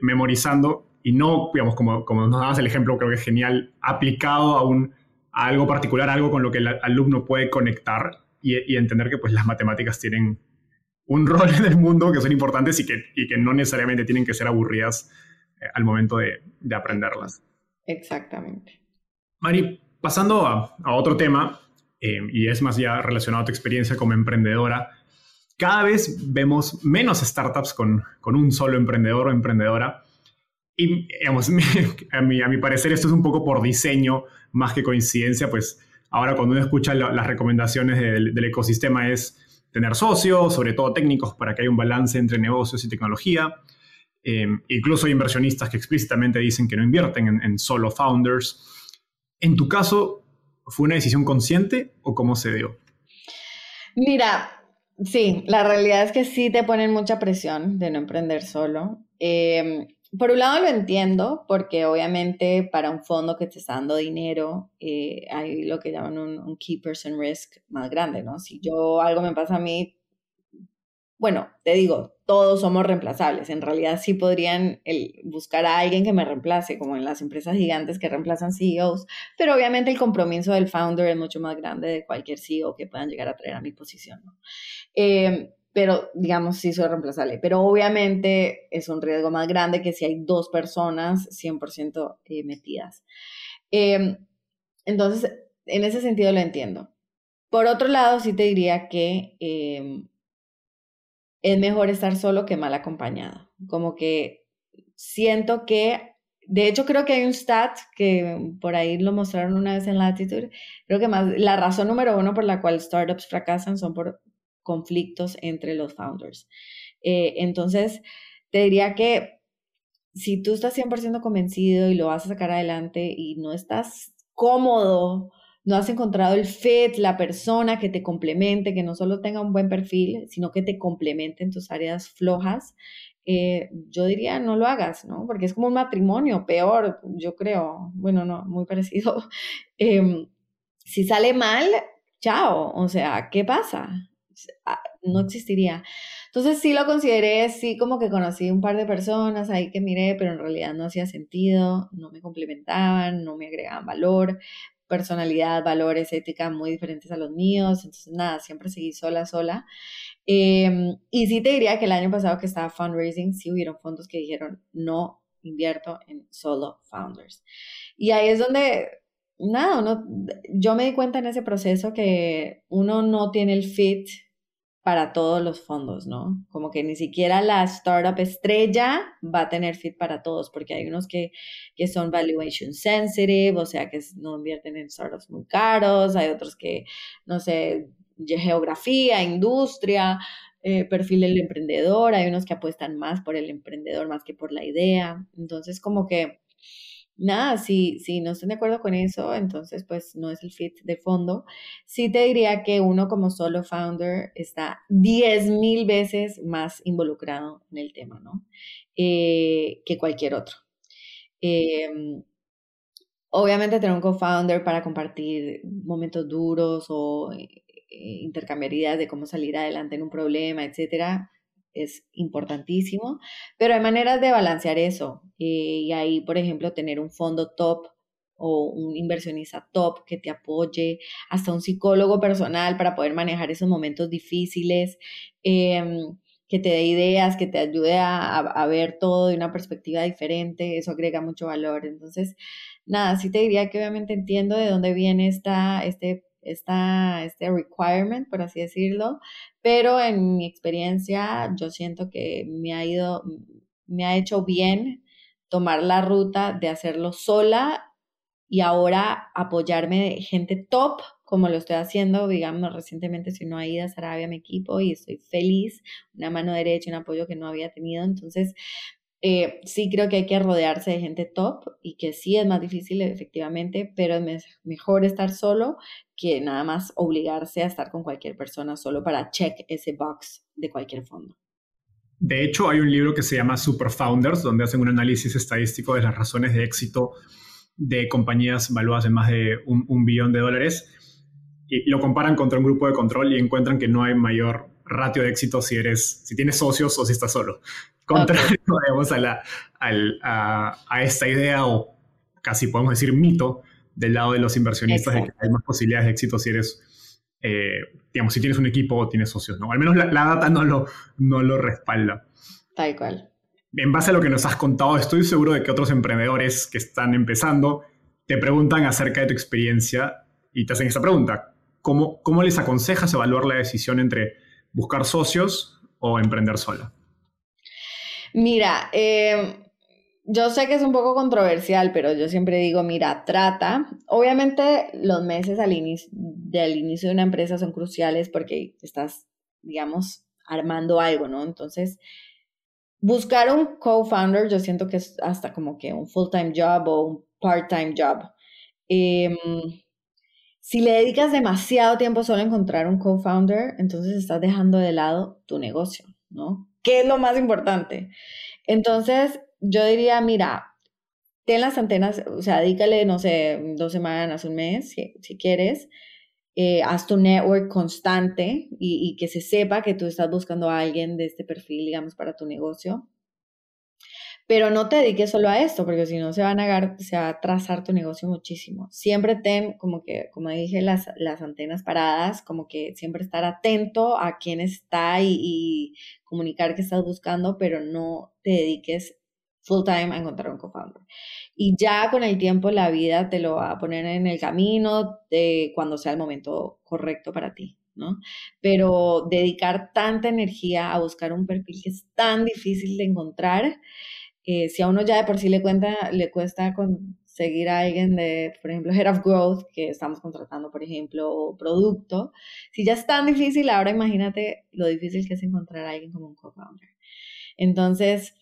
memorizando y no, digamos, como, como nos dabas el ejemplo, creo que es genial, aplicado a, un, a algo particular, algo con lo que el alumno puede conectar y, y entender que pues las matemáticas tienen un rol en el mundo que son importantes y que, y que no necesariamente tienen que ser aburridas eh, al momento de, de, aprenderlas. Exactamente. Mari, pasando a, a otro tema, eh, y es más ya relacionado a tu experiencia como emprendedora, cada vez vemos menos startups con, con un solo emprendedor o emprendedora. Y digamos, a, mi, a mi parecer esto es un poco por diseño más que coincidencia, pues ahora cuando uno escucha las recomendaciones del, del ecosistema es tener socios, sobre todo técnicos, para que haya un balance entre negocios y tecnología. Eh, incluso hay inversionistas que explícitamente dicen que no invierten en, solo founders. En tu caso, ¿fue una decisión consciente o cómo se dio? Mira, sí, la realidad es que sí te ponen mucha presión de no emprender solo. Eh, por un lado lo entiendo, porque obviamente para un fondo que te está dando dinero, eh, hay lo que llaman un, un, key person risk más grande, ¿no? Si yo algo me pasa a mí, bueno, te digo, todos somos reemplazables. En realidad sí podrían buscar a alguien que me reemplace, como en las empresas gigantes que reemplazan CEOs, pero obviamente el compromiso del founder es mucho más grande de cualquier CEO que puedan llegar a traer a mi posición, ¿no? Eh, pero digamos sí soy reemplazable. Pero obviamente es un riesgo más grande que si hay dos personas 100% eh, metidas. Em, entonces, en ese sentido lo entiendo. Por otro lado, sí te diría que em, es mejor estar solo que mal acompañado. Como que siento que, de hecho creo que hay un stat que por ahí lo mostraron una vez en Latitude, creo que más, la razón número uno por la cual startups fracasan son por conflictos entre los founders. Eh, entonces, te diría que si tú estás 100% convencido y lo vas a sacar adelante y no estás cómodo, no has encontrado el fit, la persona que te complemente, que no solo tenga un buen perfil, sino que te complemente en tus áreas flojas, eh, yo diría no lo hagas, ¿no? Porque es como un matrimonio, peor, yo creo, bueno, no, muy parecido. Em, si sale mal, chao, o sea, ¿qué pasa? Ah, no existiría. Entonces sí lo consideré, sí como que conocí un par de personas ahí que miré, pero en realidad no hacía sentido, no me complementaban, no me agregaban valor, personalidad, valores, ética muy diferentes a los míos, entonces nada, siempre seguí sola, sola. Em, y sí te diría que el año pasado que estaba fundraising, sí hubieron fondos que dijeron, no invierto en solo founders. Y ahí es donde nada, uno, yo me di cuenta en ese proceso que uno no tiene el fit para todos los fondos, ¿no? Como que ni siquiera la startup estrella va a tener fit para todos, porque hay unos que, que son valuation sensitive, o sea, que no invierten en startups muy caros, hay otros que, no sé, geografía, industria, eh, perfil del emprendedor, hay unos que apuestan más por el emprendedor más que por la idea. Entonces, como que nada, si, si no están de acuerdo con eso, entonces pues no es el fit de fondo. Sí te diría que uno como solo founder está 10 mil veces más involucrado en el tema, ¿no? Eh, que cualquier otro. Em, obviamente tener un co-founder para compartir momentos duros o eh, intercambiar ideas de cómo salir adelante en un problema, etcétera, es importantísimo, pero hay maneras de balancear eso. Eh, y ahí, por ejemplo, tener un fondo top o un inversionista top que te apoye, hasta un psicólogo personal para poder manejar esos momentos difíciles, em, que te dé ideas, que te ayude a, a, ver todo de una perspectiva diferente, eso agrega mucho valor. Entonces, nada, sí te diría que obviamente entiendo de dónde viene esta, este esta, este requirement, por así decirlo, pero en mi experiencia yo siento que me ha ido, me ha hecho bien tomar la ruta de hacerlo sola y ahora apoyarme de gente top, como lo estoy haciendo, digamos, recientemente si no ha ido a Sarabia mi equipo y estoy feliz, una mano derecha, un apoyo que no había tenido, entonces eh, sí creo que hay que rodearse de gente top y que sí es más difícil efectivamente, pero es mejor estar solo que nada más obligarse a estar con cualquier persona solo para check ese box de cualquier fondo. De hecho, hay un libro que se llama Super Founders, donde hacen un análisis estadístico de las razones de éxito de compañías valuadas en más de un, un billón de dólares y lo comparan contra un grupo de control y encuentran que no hay mayor ratio de éxito si eres, si tienes socios o si estás solo contrario a, la, a, esta idea o casi podemos decir mito del lado de los inversionistas de que hay más posibilidades de éxito si eres, eh, digamos, si tienes un equipo o tienes socios, ¿no? Al menos la, data no lo, no lo respalda. Tal cual. En base a lo que nos has contado, estoy seguro de que otros emprendedores que están empezando te preguntan acerca de tu experiencia y te hacen esta pregunta. ¿Cómo, cómo les aconsejas evaluar la decisión entre buscar socios o emprender sola? Mira, eh, yo sé que es un poco controversial, pero yo siempre digo, mira, trata. Obviamente los meses al inicio, del inicio de una empresa son cruciales porque estás, digamos, armando algo, ¿no? Entonces, buscar un co-founder, yo siento que es hasta como que un full-time job o un part-time job. Em, si le dedicas demasiado tiempo solo a encontrar un co-founder, entonces estás dejando de lado tu negocio, ¿no? ¿Qué es lo más importante? Entonces, yo diría, mira, ten las antenas, o sea, dedícale, no sé, dos semanas, un mes, si, quieres. Eh, haz tu network constante y, y, que se sepa que tú estás buscando a alguien de este perfil, digamos, para tu negocio. Pero no te dediques solo a esto, porque si no se va a se va a trazar tu negocio muchísimo. Siempre ten, como que, como dije, las, las antenas paradas, como que siempre estar atento a quién está y, y comunicar que estás buscando, pero no te dediques full time a encontrar un co-founder. Y ya con el tiempo la vida te lo va a poner en el camino de cuando sea el momento correcto para ti, ¿no? Pero dedicar tanta energía a buscar un perfil que es tan difícil de encontrar, eh, si a uno ya de por sí le, cuenta, le cuesta conseguir a alguien de, por ejemplo, Head of Growth, que estamos contratando, por ejemplo, producto, si ya es tan difícil, ahora imagínate lo difícil que es encontrar a alguien como un co-founder. Entonces,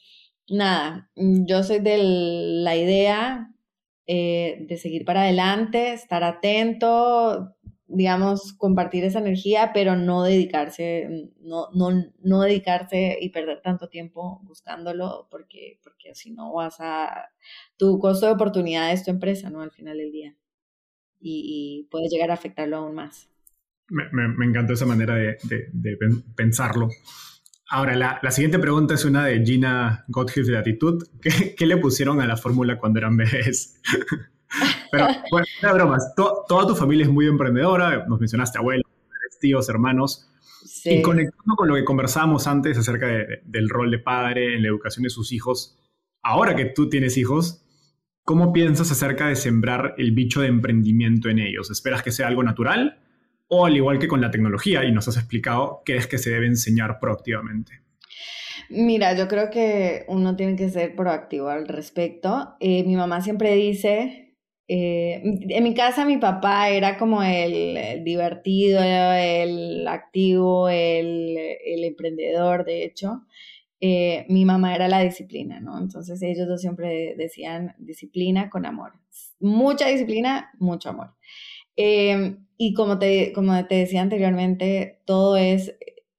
nada, mm, yo soy de la idea eh, de seguir para adelante, estar atento, digamos, compartir esa energía, pero no dedicarse, no, no, no dedicarse y perder tanto tiempo buscándolo, porque, porque si no vas a, tu costo de oportunidad es tu empresa, ¿no? Al final del día. Y, puedes llegar a afectarlo aún más. Me, me, encantó esa manera de, de pensarlo. Ahora, la, siguiente pregunta es una de Gina Gottlieb de Attitude. ¿Qué, le pusieron a la fórmula cuando eran bebés? Pero, bueno, no bromas. toda tu familia es muy emprendedora. Nos mencionaste abuelos, tíos, hermanos. Y conectando con lo que conversábamos antes acerca del rol de padre en la educación de sus hijos, ahora que tú tienes hijos, ¿cómo piensas acerca de sembrar el bicho de emprendimiento en ellos? ¿Esperas que sea algo natural? o al igual que con la tecnología, y nos has explicado qué es que se debe enseñar proactivamente. Mira, yo creo que uno tiene que ser proactivo al respecto. Eh, mi mamá siempre dice, eh, en mi casa mi papá era como el, divertido, el activo, el, emprendedor, de hecho. Eh, mi mamá era la disciplina, ¿no? Entonces ellos dos siempre decían disciplina con amor. Mucha disciplina, mucho amor. Y como te, como te decía anteriormente, todo es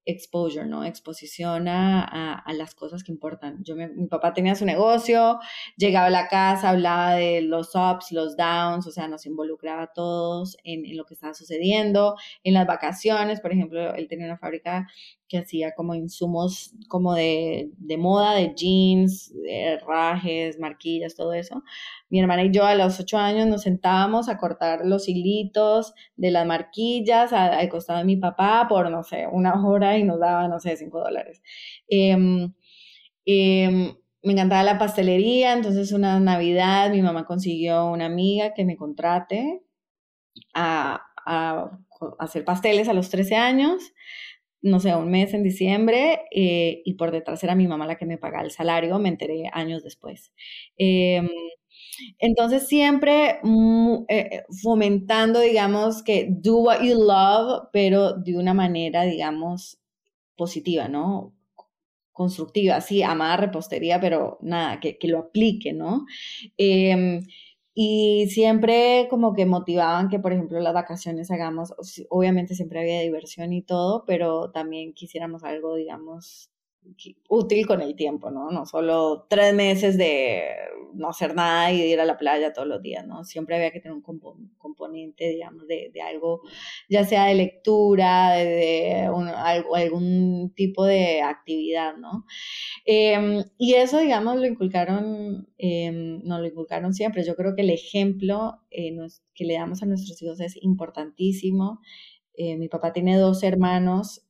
exposure, ¿no? Exposición a, a, las cosas que importan. Yo, mi papá tenía su negocio, llegaba a la casa, hablaba de los ups, los downs, o sea, nos involucraba a todos en, en, lo que estaba sucediendo. En las vacaciones, por ejemplo, él tenía una fábrica que hacía como insumos como de, de moda, de jeans, de rajes, marquillas, todo eso. Mi hermana y yo a los ocho años nos sentábamos a cortar los hilitos de las marquillas al costado de mi papá por, no sé, una hora y nos daba, no sé, cinco dólares. Em, em, me encantaba la pastelería, entonces una Navidad mi mamá consiguió una amiga que me contrate a, a hacer pasteles a los 13 años no sé, un mes en diciembre eh, y por detrás era mi mamá la que me pagaba el salario, me enteré años después. Em, entonces siempre mm, eh, fomentando, digamos, que do what you love, pero de una manera, digamos, positiva, ¿no? Constructiva, sí, amar repostería, pero nada, que, que lo aplique, ¿no? Y siempre como que motivaban que, por ejemplo, las vacaciones hagamos, obviamente siempre había diversión y todo, pero también quisiéramos algo, digamos, útil con el tiempo, ¿no? No solo tres meses de no hacer nada y de ir a la playa todos los días, ¿no? Siempre había que tener un componente, digamos, de, de, algo, ya sea de lectura, de, algo, algún tipo de actividad, ¿no? Em, y eso, digamos, lo inculcaron, eh, nos lo inculcaron siempre. Yo creo que el ejemplo eh, que le damos a nuestros hijos es importantísimo. Eh, mi papá tiene dos hermanos.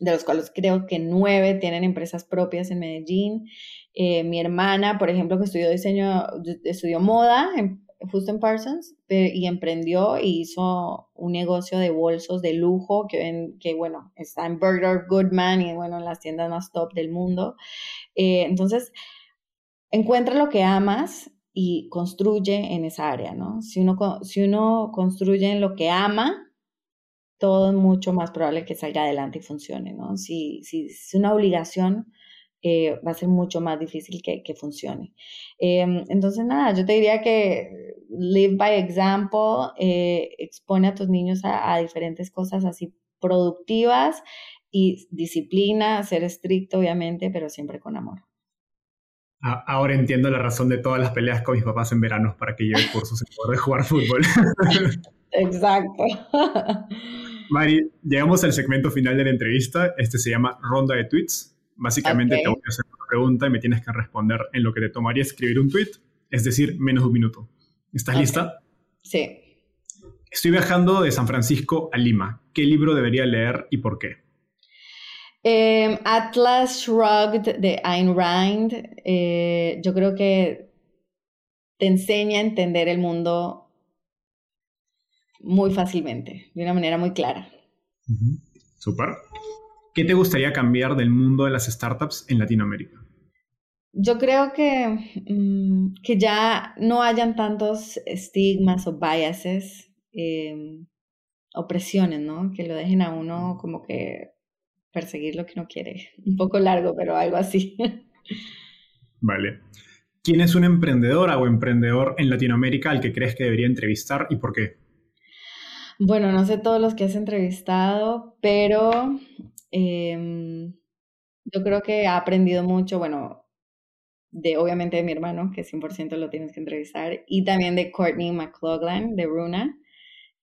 De los cuales creo que nueve tienen empresas propias en Medellín. Eh, mi hermana, por ejemplo, que estudió diseño, estudió moda justo en Parsons y emprendió y hizo un negocio de bolsos de lujo que, que bueno, está en Burger Goodman y bueno, en las tiendas más top del mundo. Eh, entonces, encuentra lo que amas y construye en esa área, ¿no? Si uno, si uno construye en lo que ama, todo es mucho más probable que salga adelante y funcione, ¿no? Si, si es una obligación, eh, va a ser mucho más difícil que, que funcione. Em, entonces, nada, yo te diría que live by example, eh, expone a tus niños a, a diferentes cosas así productivas y disciplina, ser estricto obviamente, pero siempre con amor. Ahora entiendo la razón de todas las peleas con mis papás en verano para que lleve cursos en poder jugar fútbol. Exacto. Mari, llegamos al segmento final de la entrevista. Este se llama Ronda de Tweets. Básicamente te voy a hacer una pregunta y me tienes que responder en lo que te tomaría escribir un tweet, es decir, menos de un minuto. ¿Estás lista? Sí. Estoy viajando de San Francisco a Lima. ¿Qué libro debería leer y por qué? Em, Atlas Shrugged de Ayn Rand. Eh, yo creo que te enseña a entender el mundo muy fácilmente, de una manera muy clara. Súper. ¿Qué te gustaría cambiar del mundo de las startups en Latinoamérica? Yo creo que, mm, que ya no hayan tantos estigmas o biases, eh, opresiones, ¿no? Que lo dejen a uno como que perseguir lo que no quiere. Un poco largo, pero algo así. Vale. ¿Quién es una emprendedora o emprendedor en Latinoamérica al que crees que debería entrevistar y por qué? Bueno, no sé todos los que has entrevistado, pero em, yo creo que ha aprendido mucho, bueno, de obviamente de mi hermano, que 100% lo tienes que entrevistar, y también de Courtney McLaughlin, de Runa.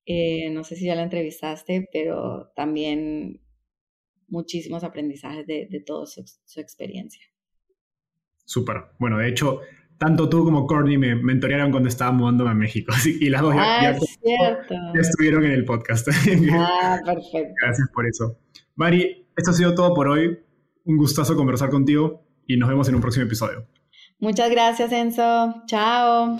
Eh, no sé si ya la entrevistaste, pero también muchísimos aprendizajes de, de toda su, experiencia. Súper. Bueno, de hecho, tanto tú como Courtney me mentorearon cuando estaba mudándome a México. y las dos ya, ah, ya, estuvieron en el podcast. ah, perfecto. Gracias por eso. Mari, esto ha sido todo por hoy. Un gustazo conversar contigo y nos vemos en un próximo episodio. Muchas gracias, Enzo. Chao.